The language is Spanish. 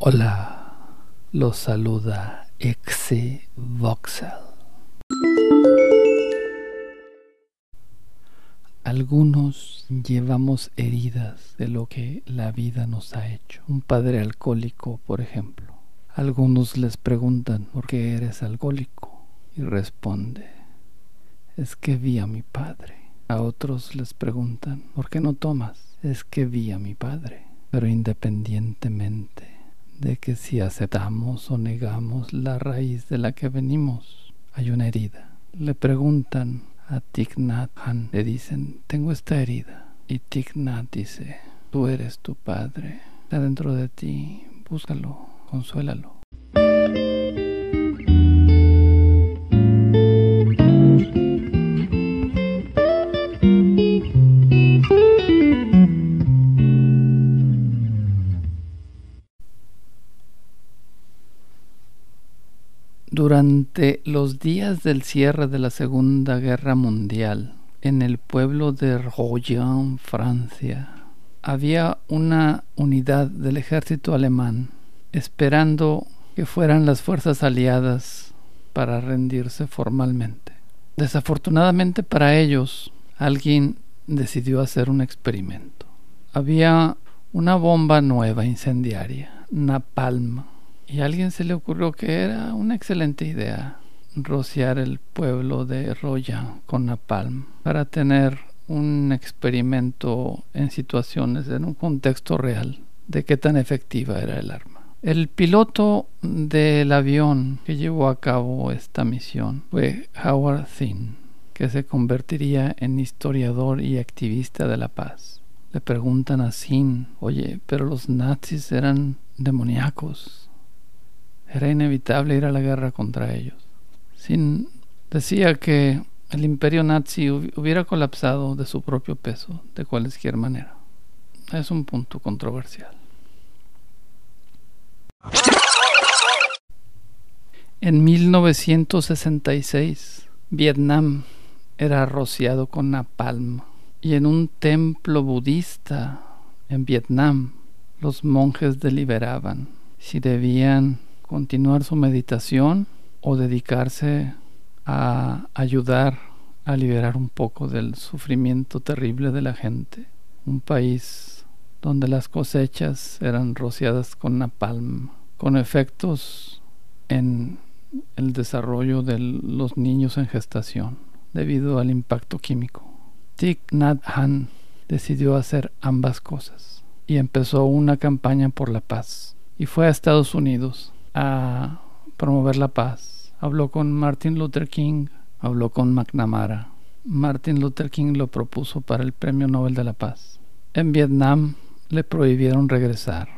Hola, los saluda Exe Voxel. Algunos llevamos heridas de lo que la vida nos ha hecho. Un padre alcohólico, por ejemplo. Algunos les preguntan por qué eres alcohólico y responde, es que vi a mi padre. A otros les preguntan, ¿por qué no tomas? Es que vi a mi padre. Pero independientemente de que si aceptamos o negamos la raíz de la que venimos, hay una herida. Le preguntan a Thich Hanh, le dicen, tengo esta herida. Y Thich dice, tú eres tu padre, está dentro de ti, búscalo, consuélalo. Durante los días del cierre de la Segunda Guerra Mundial, en el pueblo de Royan, Francia, había una unidad del ejército alemán esperando que fueran las fuerzas aliadas para rendirse formalmente. Desafortunadamente para ellos, alguien decidió hacer un experimento. Había una bomba nueva incendiaria, napalm, y a alguien se le ocurrió que era una excelente idea rociar el pueblo de Roya con napalm para tener un experimento en situaciones, en un contexto real, de qué tan efectiva era el arma. El piloto del avión que llevó a cabo esta misión fue Howard Thinn, que se convertiría en historiador y activista de la paz. Le preguntan a Thinn, oye, pero los nazis eran demoníacos, era inevitable ir a la guerra contra ellos. Sin decía que el imperio nazi hubiera colapsado de su propio peso de cualquier manera. Es un punto controversial. En 1966, Vietnam era rociado con napalm y en un templo budista en Vietnam los monjes deliberaban si debían continuar su meditación o dedicarse a ayudar a liberar un poco del sufrimiento terrible de la gente. Un país donde las cosechas eran rociadas con napalm, con efectos en el desarrollo de los niños en gestación debido al impacto químico. Thich Nhat Hanh decidió hacer ambas cosas y empezó una campaña por la paz y fue a Estados Unidos a promover la paz. Habló con Martin Luther King, habló con McNamara. Martin Luther King lo propuso para el Premio Nobel de la Paz. En Vietnam le prohibieron regresar